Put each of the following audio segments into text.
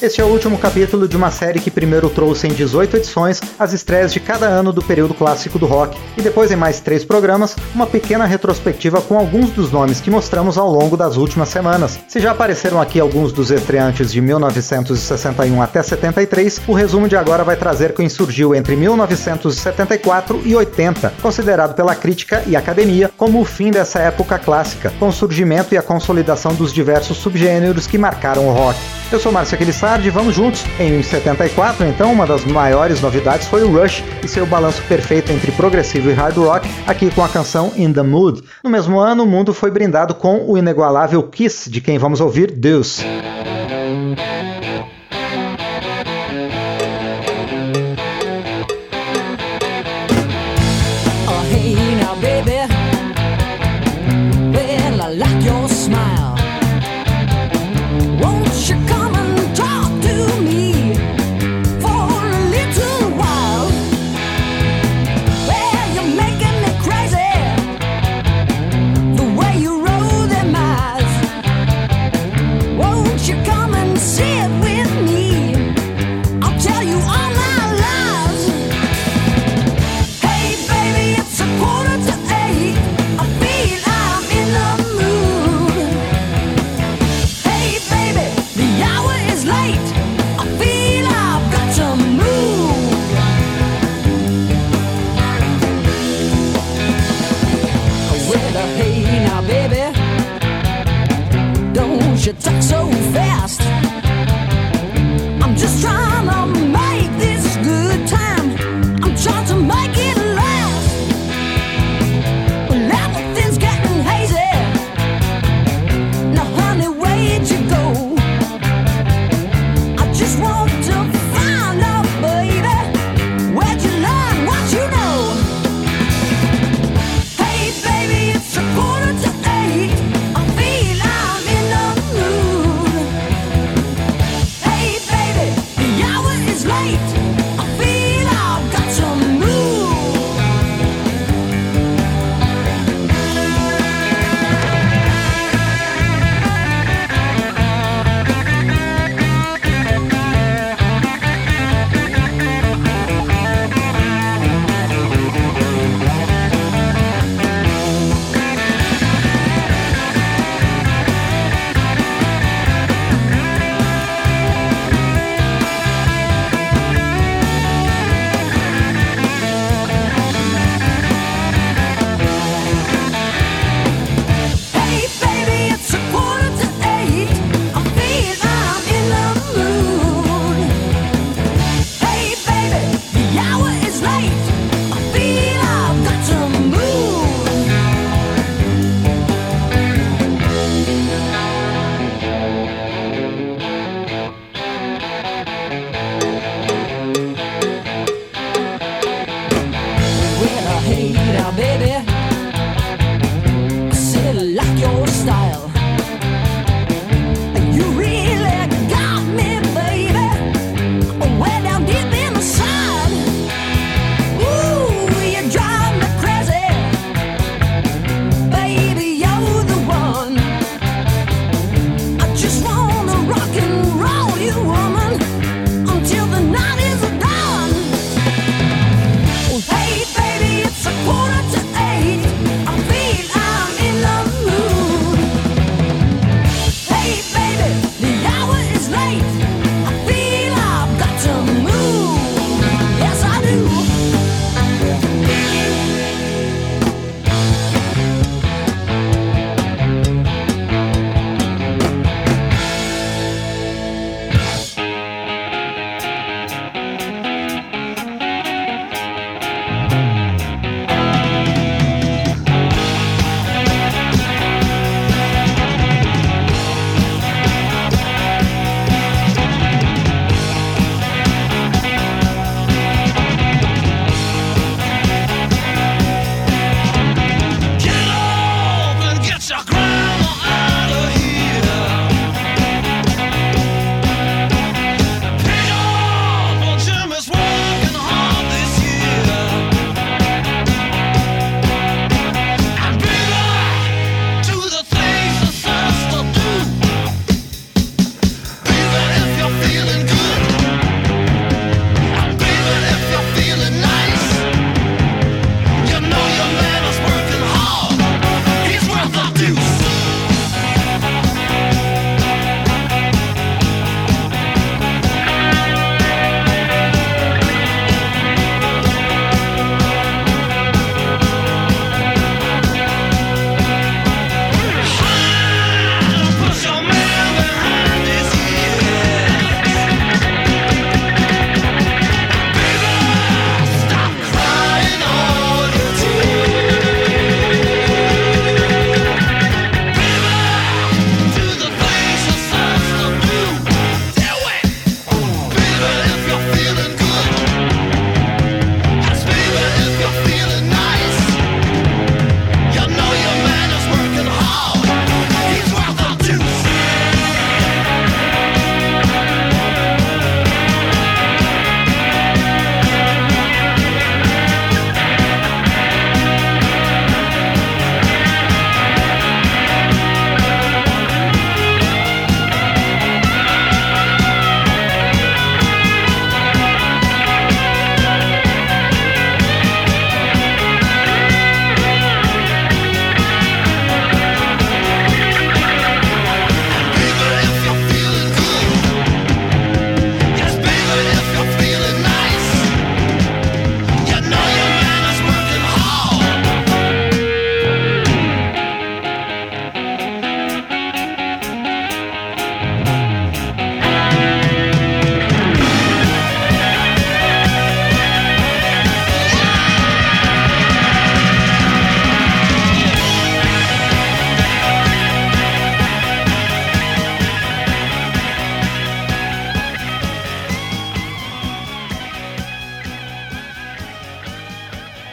Este é o último capítulo de uma série que primeiro trouxe em 18 edições as estreias de cada ano do período clássico do rock, e depois em mais três programas, uma pequena retrospectiva com alguns dos nomes que mostramos ao longo das últimas semanas. Se já apareceram aqui alguns dos estreantes de 1961 até 73, o resumo de agora vai trazer quem surgiu entre 1974 e 80, considerado pela crítica e academia como o fim dessa época clássica, com o surgimento e a consolidação dos diversos subgêneros que marcaram o rock. Eu sou Márcio Aquilissardi, vamos juntos. Em 74, então, uma das maiores novidades foi o Rush e seu balanço perfeito entre progressivo e hard rock, aqui com a canção In the Mood. No mesmo ano, o mundo foi brindado com o inigualável Kiss, de quem vamos ouvir Deus.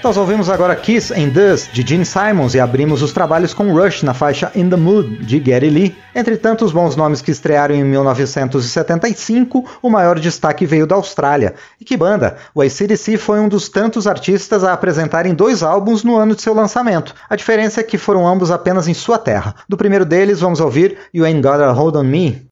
Nós ouvimos agora Kiss and Dust, de Gene Simons, e abrimos os trabalhos com Rush na faixa In the Mood, de Gary Lee. Entre tantos bons nomes que estrearam em 1975, o maior destaque veio da Austrália. E que banda! O ACDC foi um dos tantos artistas a apresentarem dois álbuns no ano de seu lançamento. A diferença é que foram ambos apenas em sua terra. Do primeiro deles, vamos ouvir You Ain't Got a Hold on Me,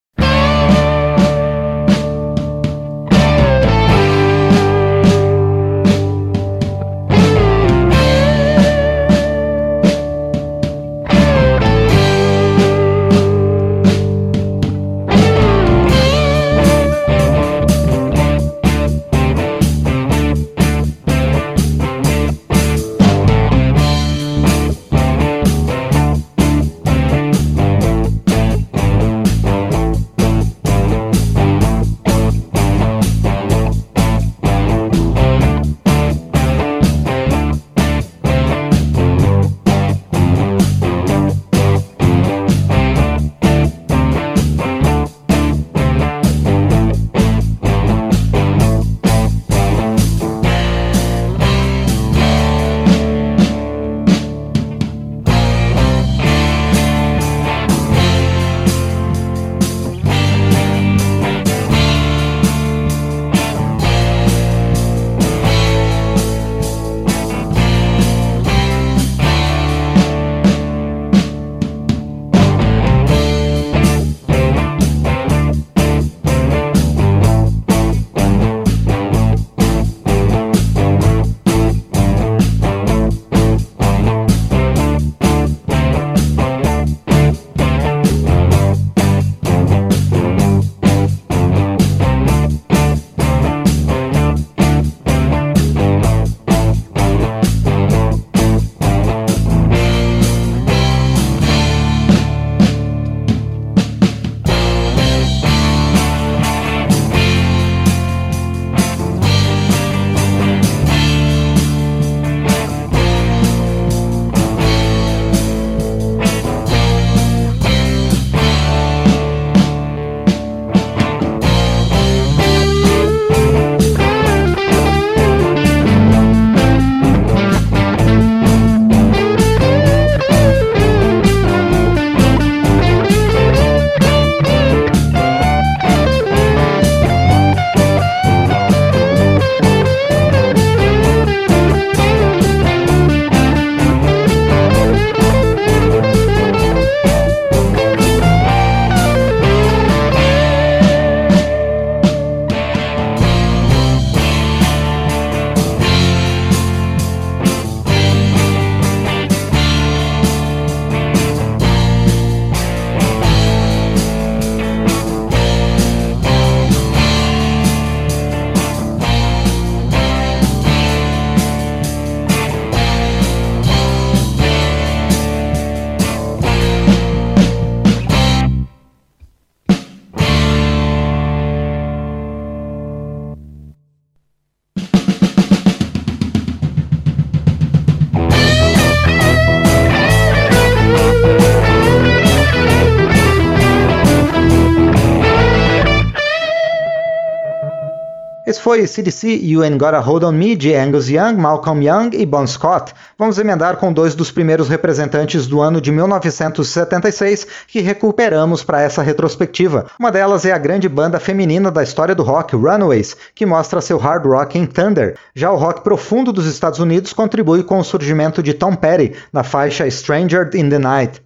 foi CDC You Ain't Got a Hold on Me de Angus Young, Malcolm Young e Bon Scott. Vamos emendar com dois dos primeiros representantes do ano de 1976 que recuperamos para essa retrospectiva. Uma delas é a grande banda feminina da história do rock, Runaways, que mostra seu hard rock em Thunder. Já o rock profundo dos Estados Unidos contribui com o surgimento de Tom Petty na faixa Stranger in the Night.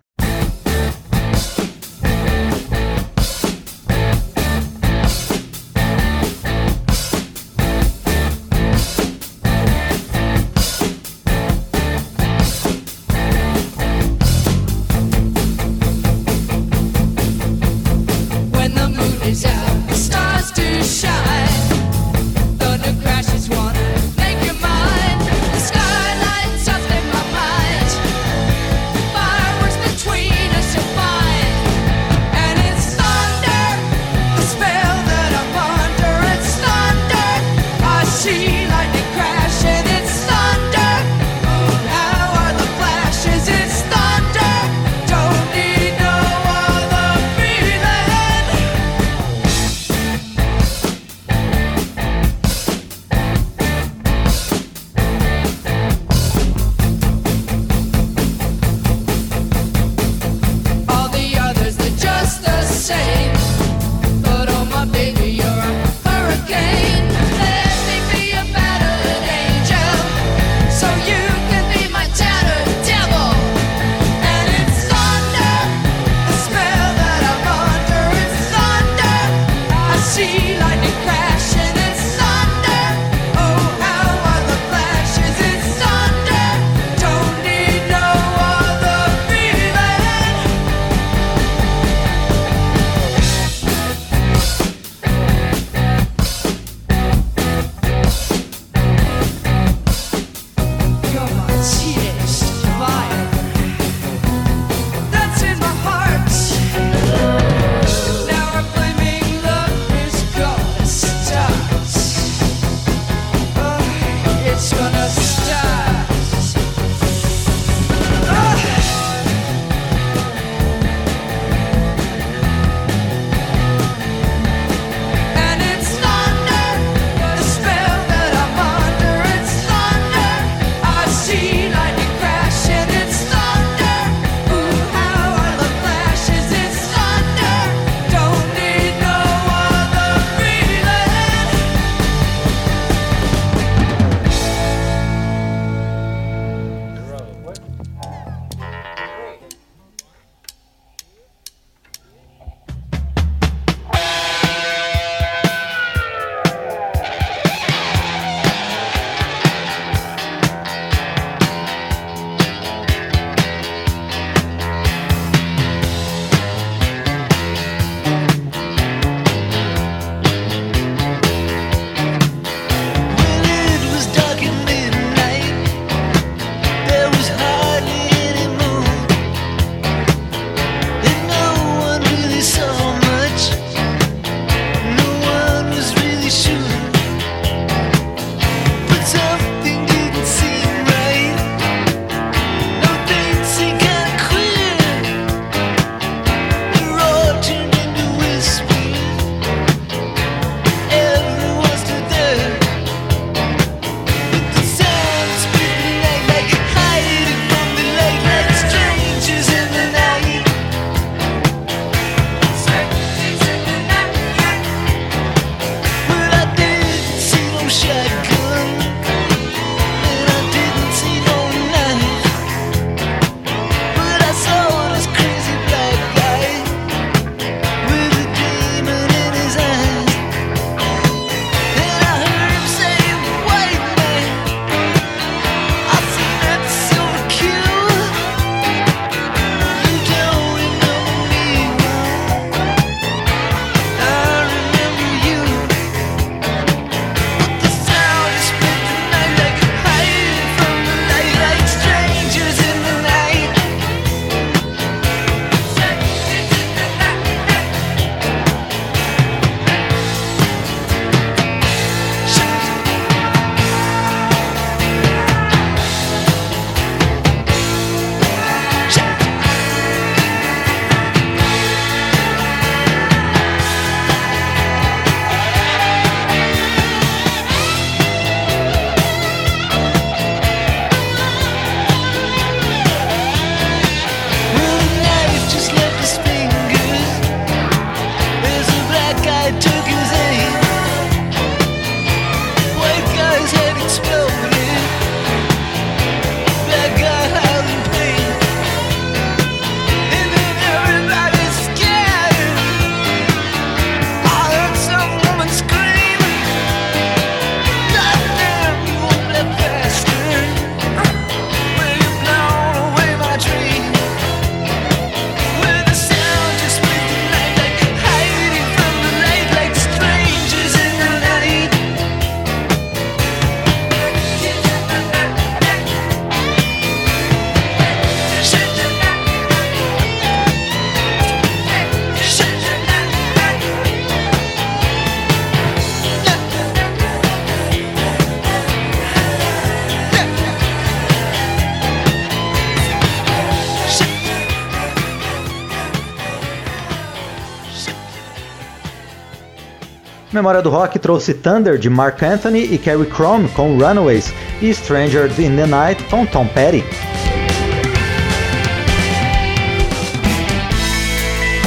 Memória do Rock trouxe Thunder de Mark Anthony e Carrie Chrome com Runaways e Stranger in the Night com Tom Petty.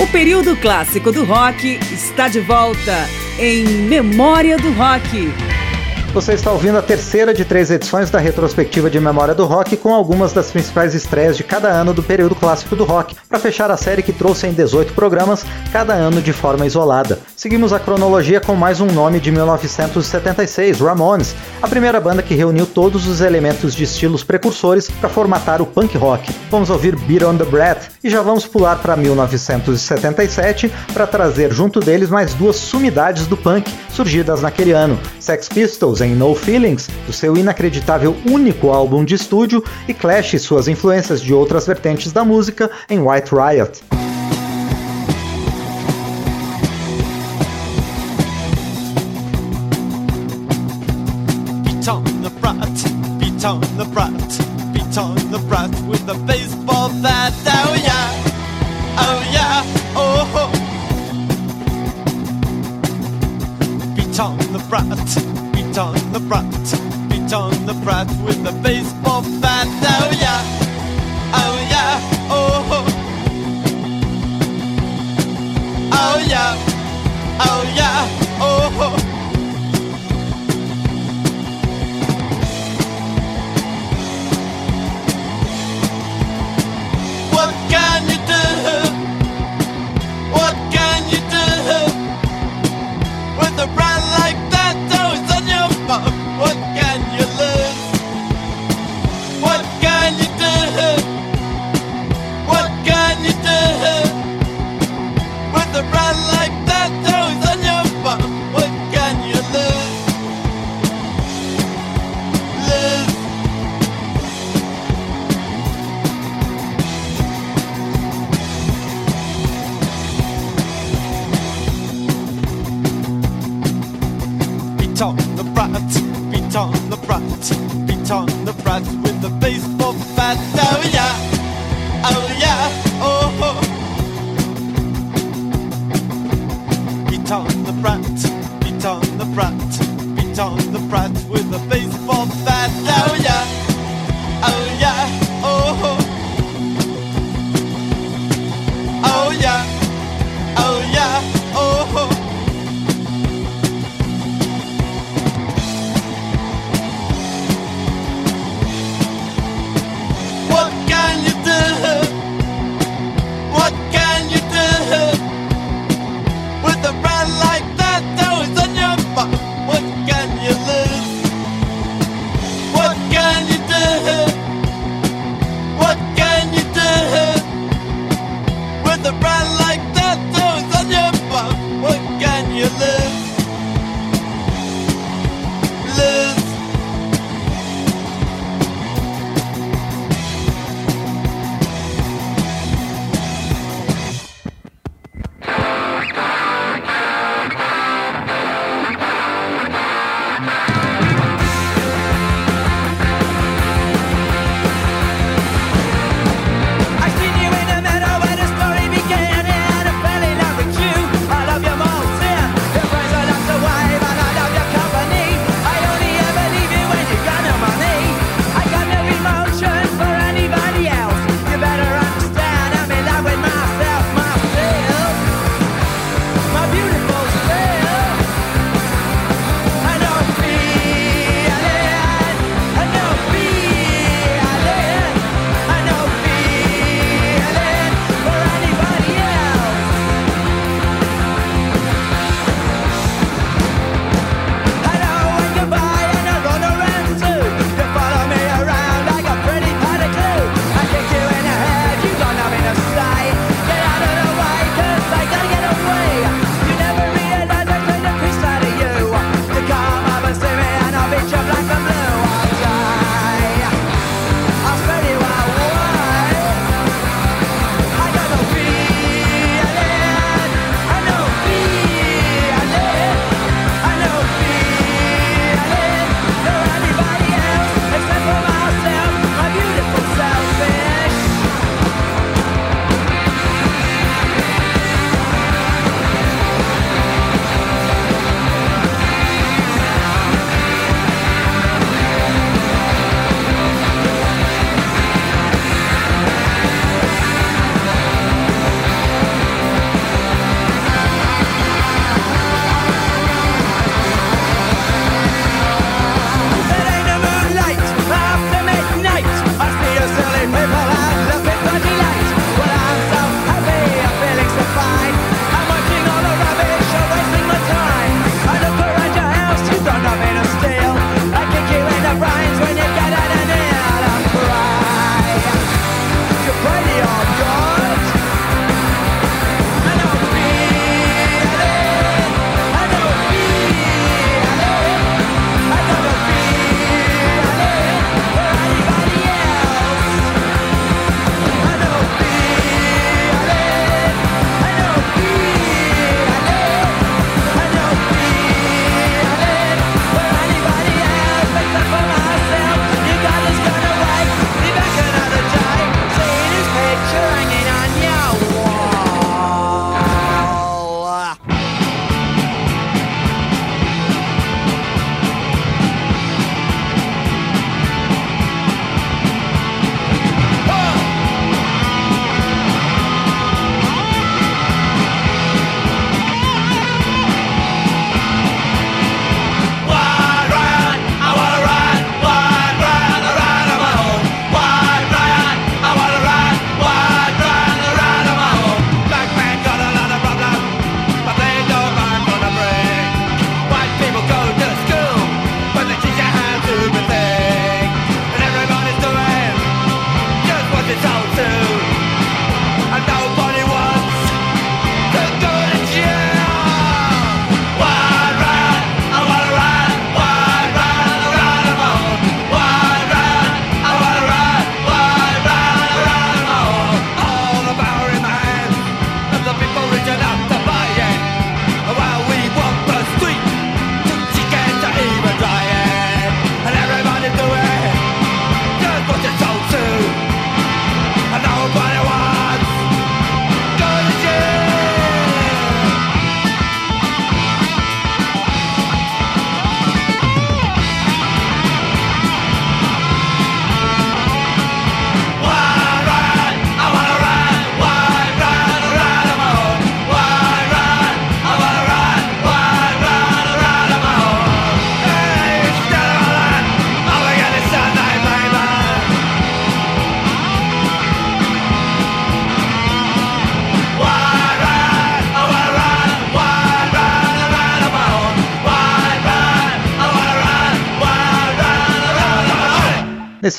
O período clássico do rock está de volta em Memória do Rock. Você está ouvindo a terceira de três edições da retrospectiva de Memória do Rock com algumas das principais estreias de cada ano do período clássico do rock, para fechar a série que trouxe em 18 programas, cada ano de forma isolada. Seguimos a cronologia com mais um nome de 1976, Ramones, a primeira banda que reuniu todos os elementos de estilos precursores para formatar o punk rock. Vamos ouvir Beat on the Breath e já vamos pular para 1977 para trazer junto deles mais duas sumidades do punk surgidas naquele ano: Sex Pistols em No Feelings, do seu inacreditável único álbum de estúdio, e Clash e suas influências de outras vertentes da música em White Riot. The with the baseball bat. Oh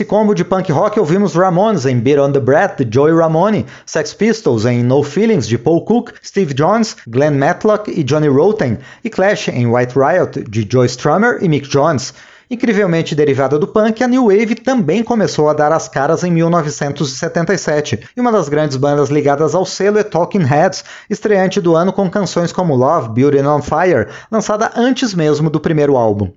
Nesse combo de punk rock ouvimos Ramones em Beat on the Breath de Joey Ramone, Sex Pistols em No Feelings de Paul Cook, Steve Jones, Glenn Matlock e Johnny Rotten, e Clash em White Riot de Joy Strummer e Mick Jones. Incrivelmente derivada do punk, a New Wave também começou a dar as caras em 1977, e uma das grandes bandas ligadas ao selo é Talking Heads, estreante do ano com canções como Love, Beauty and On Fire, lançada antes mesmo do primeiro álbum.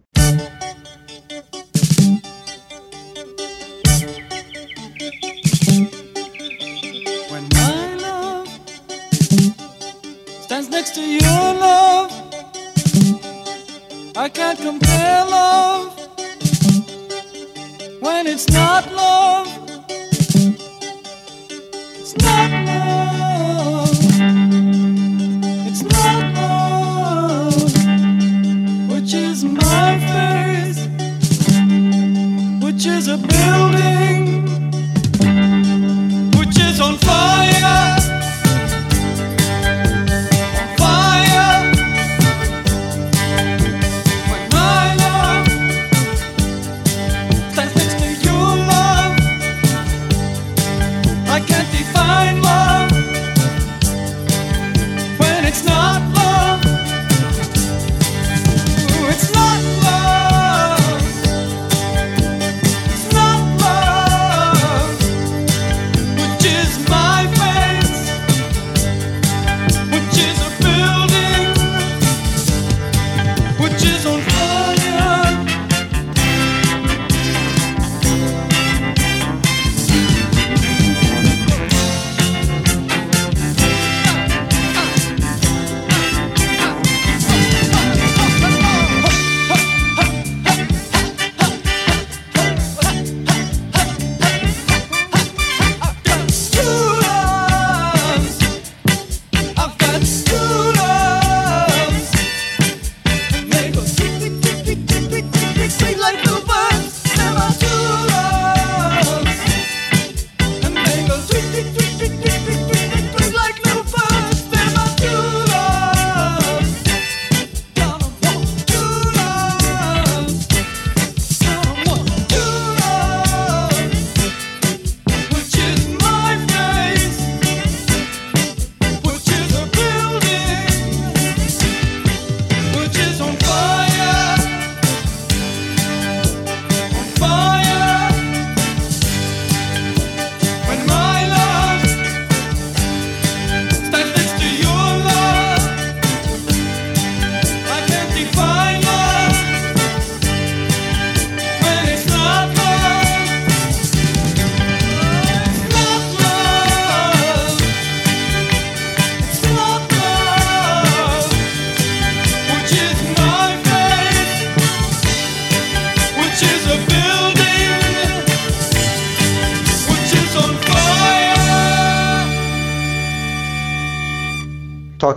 I can't compare love when it's not love. It's not love. It's not love. Which is my face, which is a building,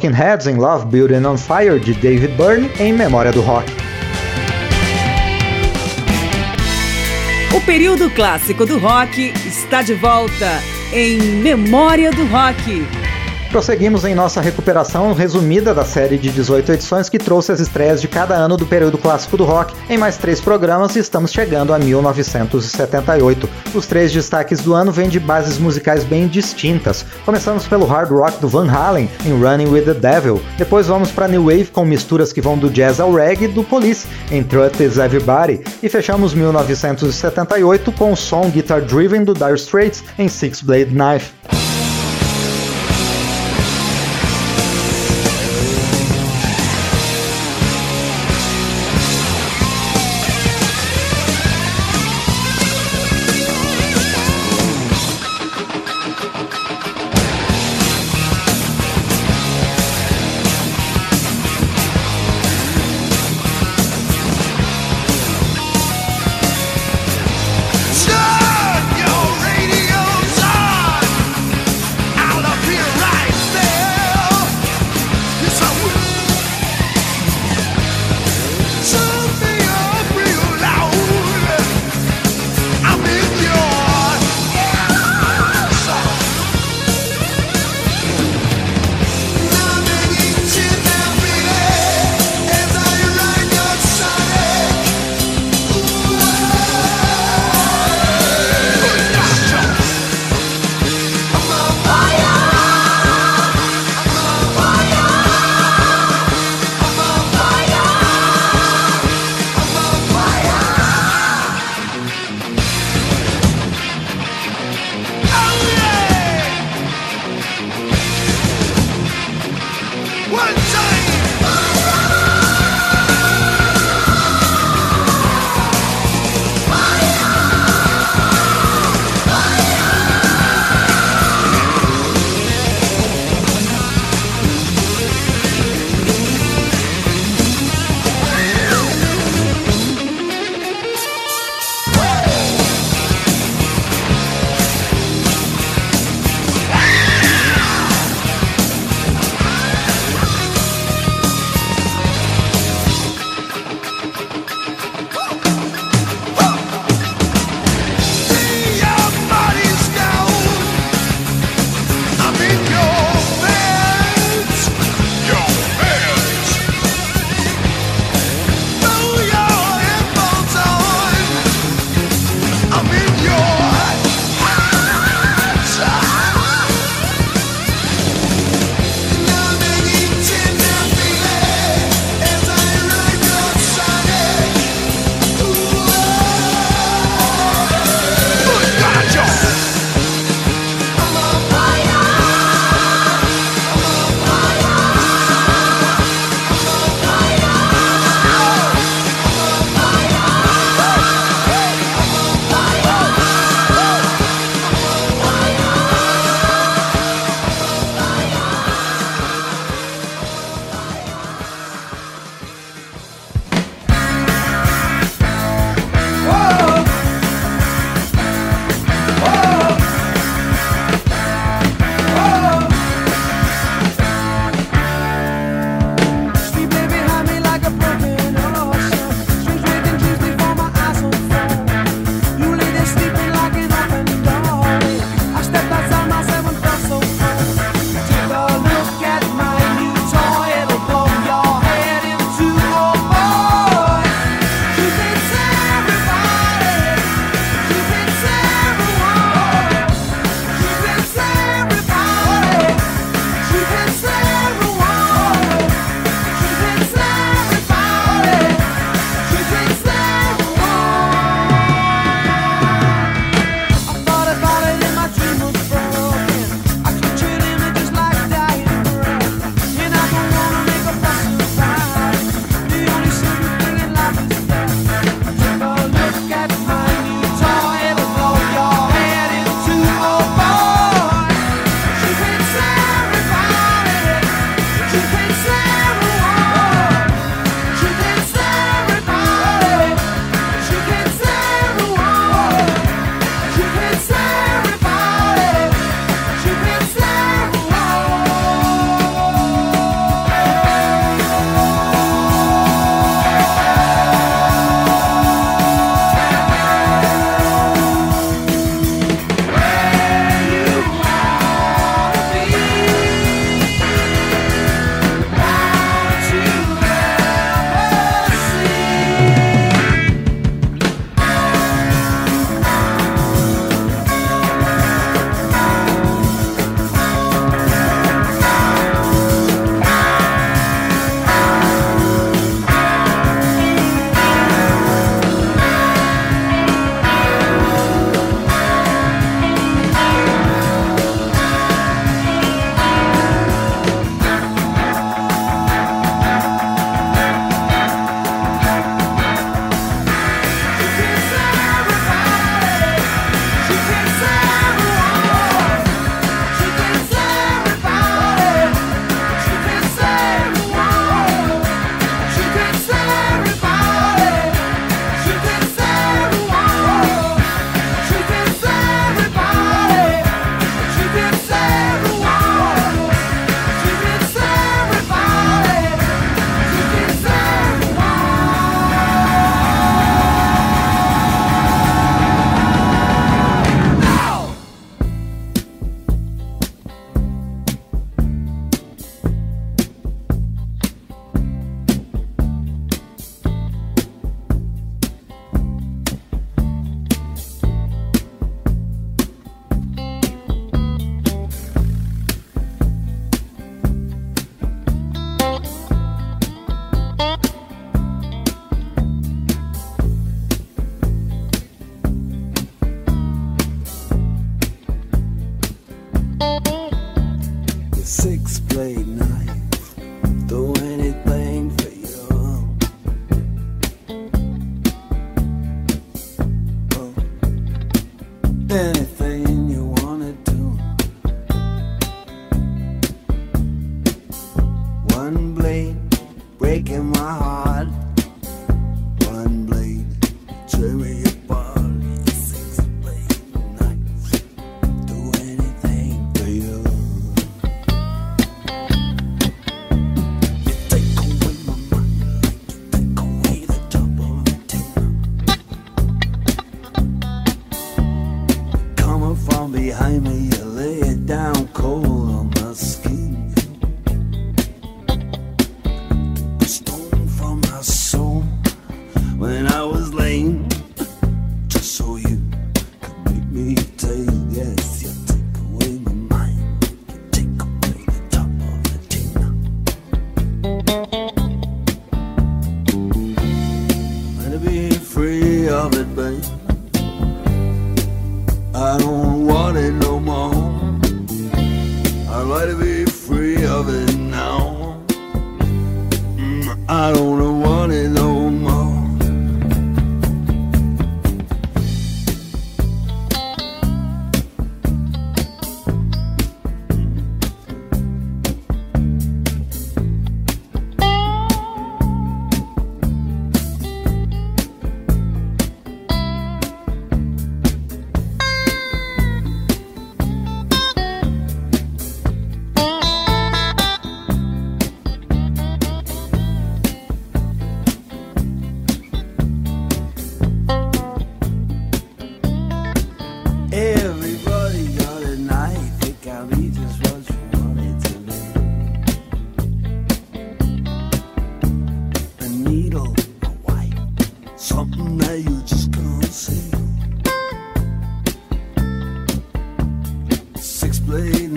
Talking Heads in Love, and On Fire de David Byrne em memória do rock. O período clássico do rock está de volta em Memória do Rock. Prosseguimos em nossa recuperação resumida da série de 18 edições que trouxe as estreias de cada ano do período clássico do rock em mais três programas e estamos chegando a 1978. Os três destaques do ano vêm de bases musicais bem distintas. Começamos pelo hard rock do Van Halen em Running with the Devil. Depois vamos para New Wave com misturas que vão do jazz ao reggae do Police em Truth is Everybody. E fechamos 1978 com o som Guitar Driven do Dire Straits em Six Blade Knife.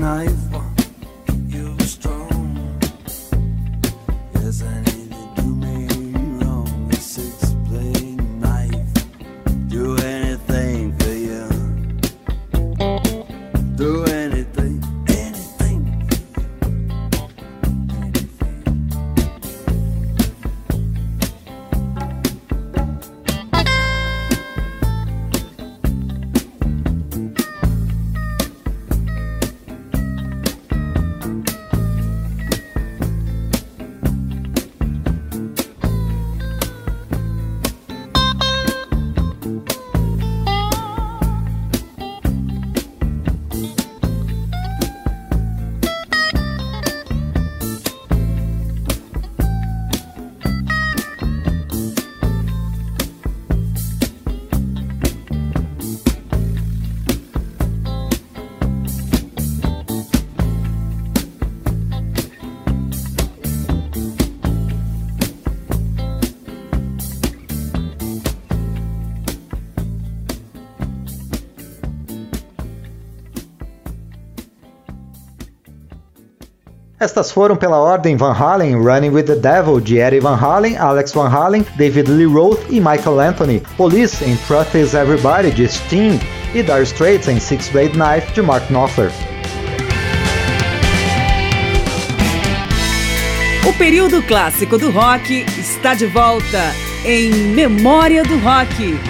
naiva Estas foram pela ordem Van Halen, Running with the Devil, de Eddie Van Halen, Alex Van Halen, David Lee Roth e Michael Anthony, Police em Truth is Everybody, de Sting, e Dire Straits em Six Blade Knife, de Mark Knopfler. O período clássico do rock está de volta em Memória do Rock.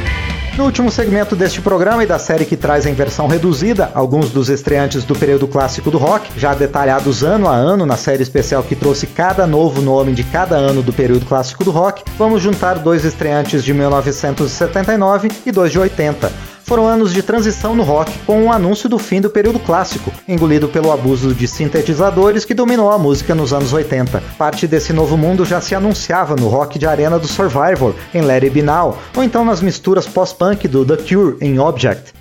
No último segmento deste programa e da série que traz em versão reduzida alguns dos estreantes do período clássico do rock, já detalhados ano a ano na série especial que trouxe cada novo nome de cada ano do período clássico do rock, vamos juntar dois estreantes de 1979 e dois de 80 foram anos de transição no rock, com o anúncio do fim do período clássico, engolido pelo abuso de sintetizadores que dominou a música nos anos 80. Parte desse novo mundo já se anunciava no rock de arena do Survivor, em Let It Be Now, ou então nas misturas pós-punk do The Cure, em Object.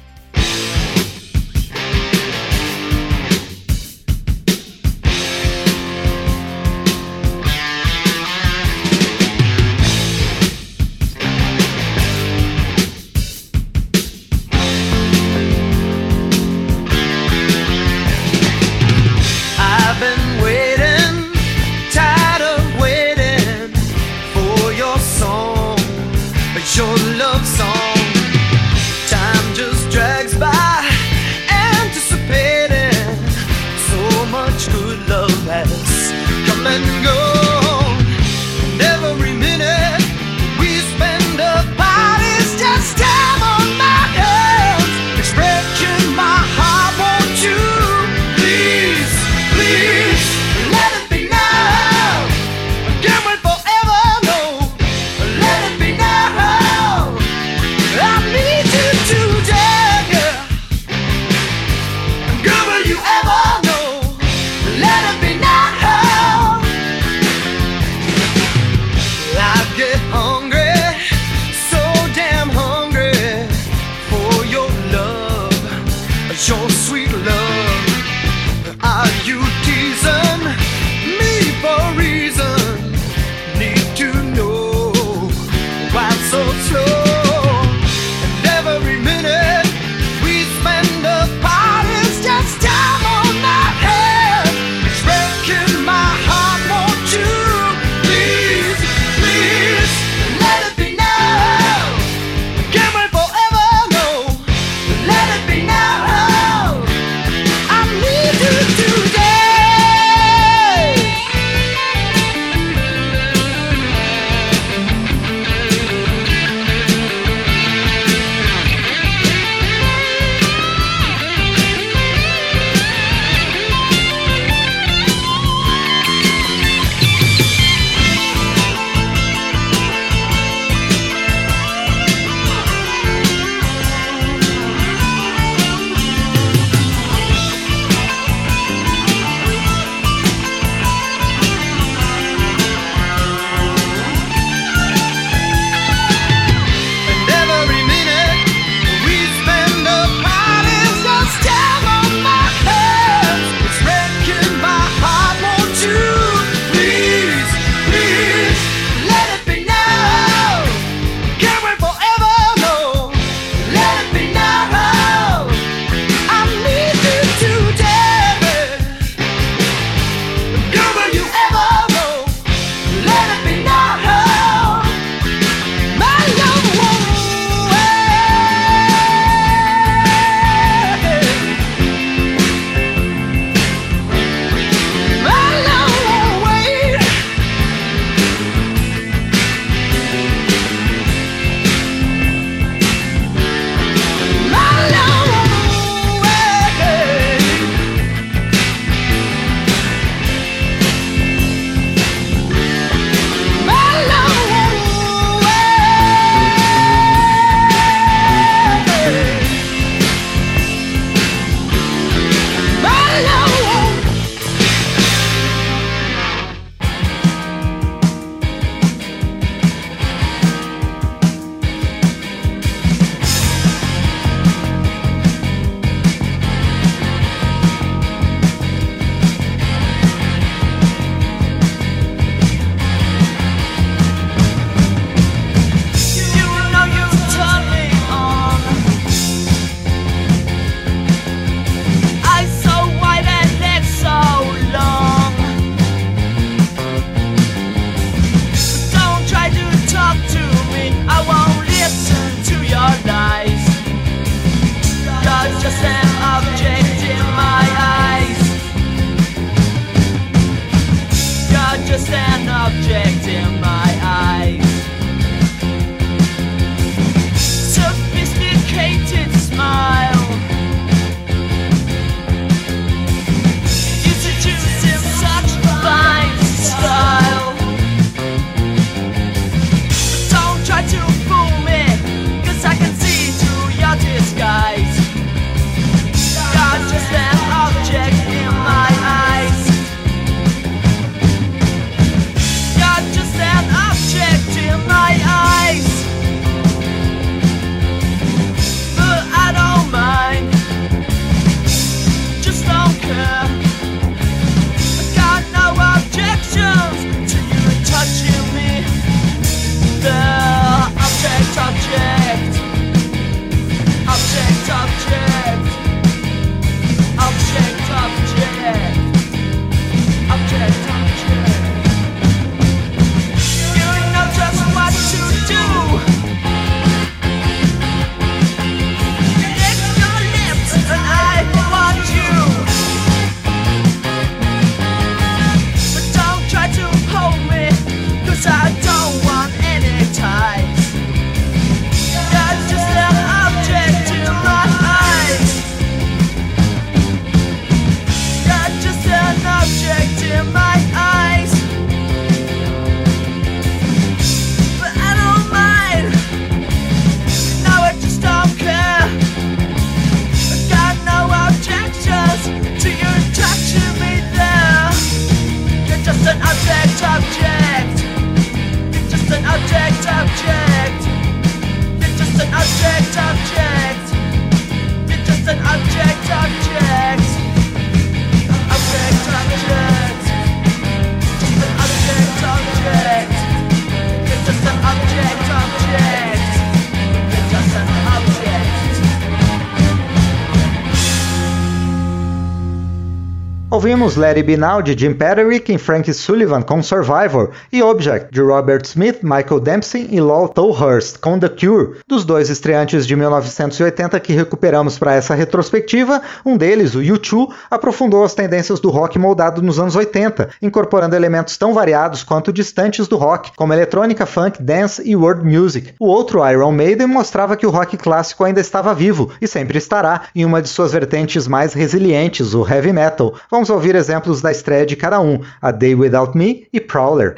Ouvimos It Be de Jim Patrick e Frank Sullivan com Survivor e Object de Robert Smith, Michael Dempsey e Lowell Tolhurst com The Cure. Dos dois estreantes de 1980 que recuperamos para essa retrospectiva, um deles, o U2, aprofundou as tendências do rock moldado nos anos 80, incorporando elementos tão variados quanto distantes do rock, como eletrônica, funk, dance e world music. O outro, Iron Maiden, mostrava que o rock clássico ainda estava vivo e sempre estará em uma de suas vertentes mais resilientes, o heavy metal. Vamos Vamos ouvir exemplos da estreia de cada um, A Day Without Me e Prowler.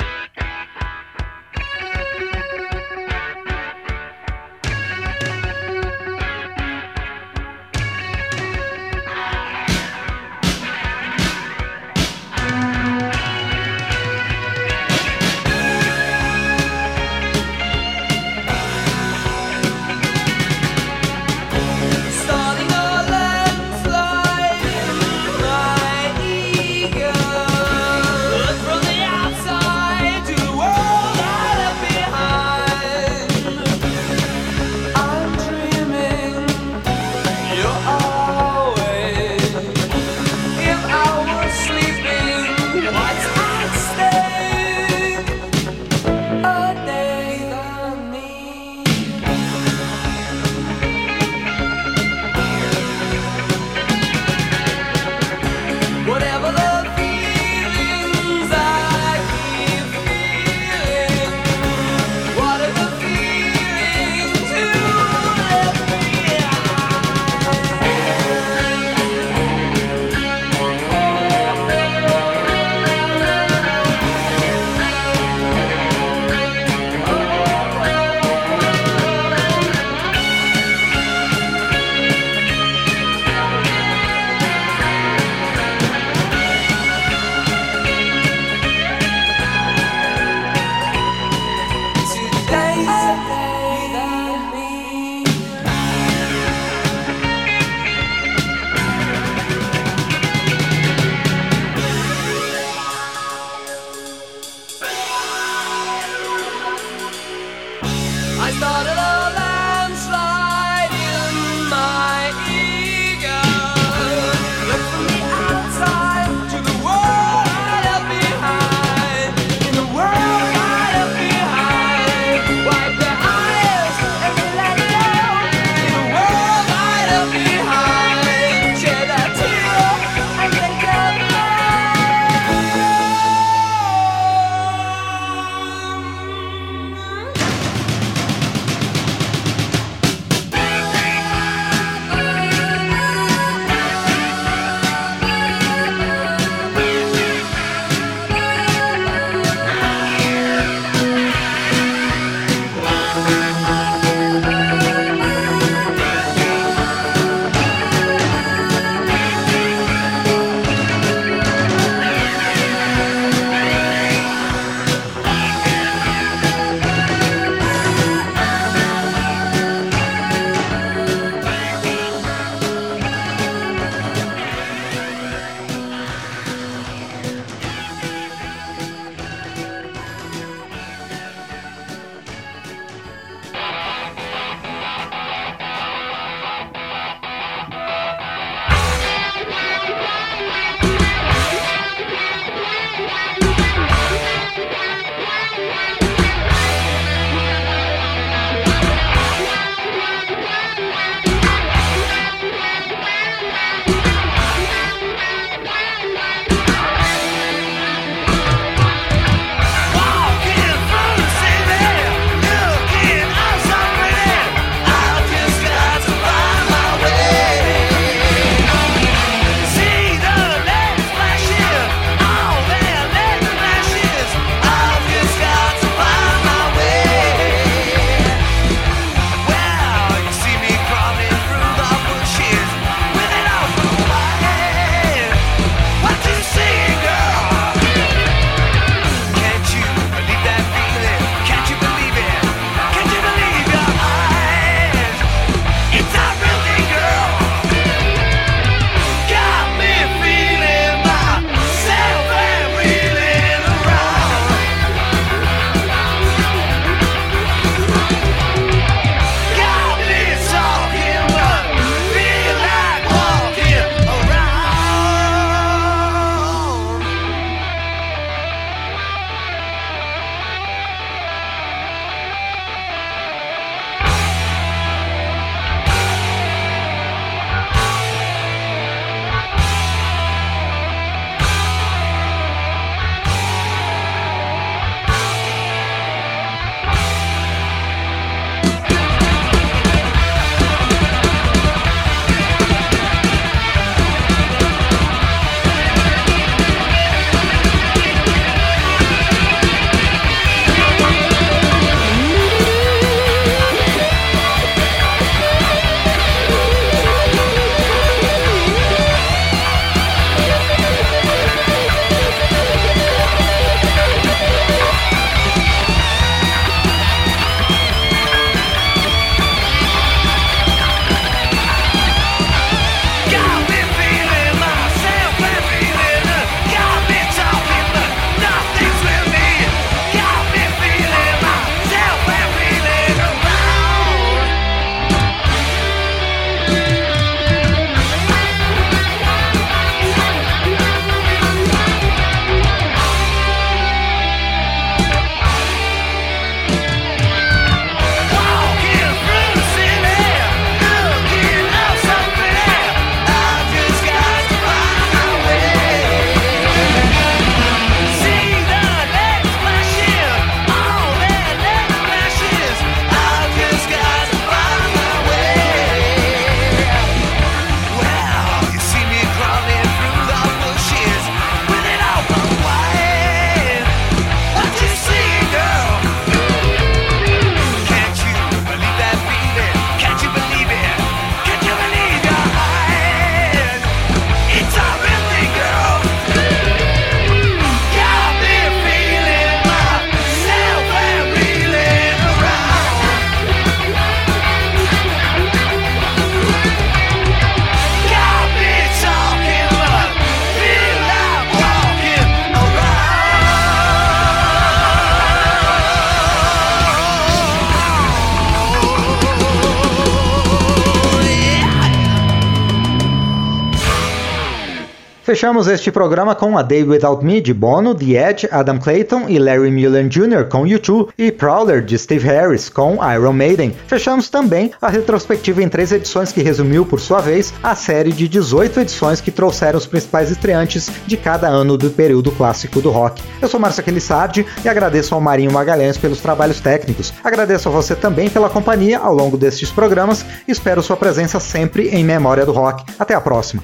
Fechamos este programa com A Day Without Me de Bono, The Edge, Adam Clayton e Larry Mullen Jr. com U2 e Prowler de Steve Harris com Iron Maiden. Fechamos também a retrospectiva em três edições que resumiu, por sua vez, a série de 18 edições que trouxeram os principais estreantes de cada ano do período clássico do rock. Eu sou Márcio Aquilissardi e agradeço ao Marinho Magalhães pelos trabalhos técnicos. Agradeço a você também pela companhia ao longo destes programas e espero sua presença sempre em Memória do Rock. Até a próxima!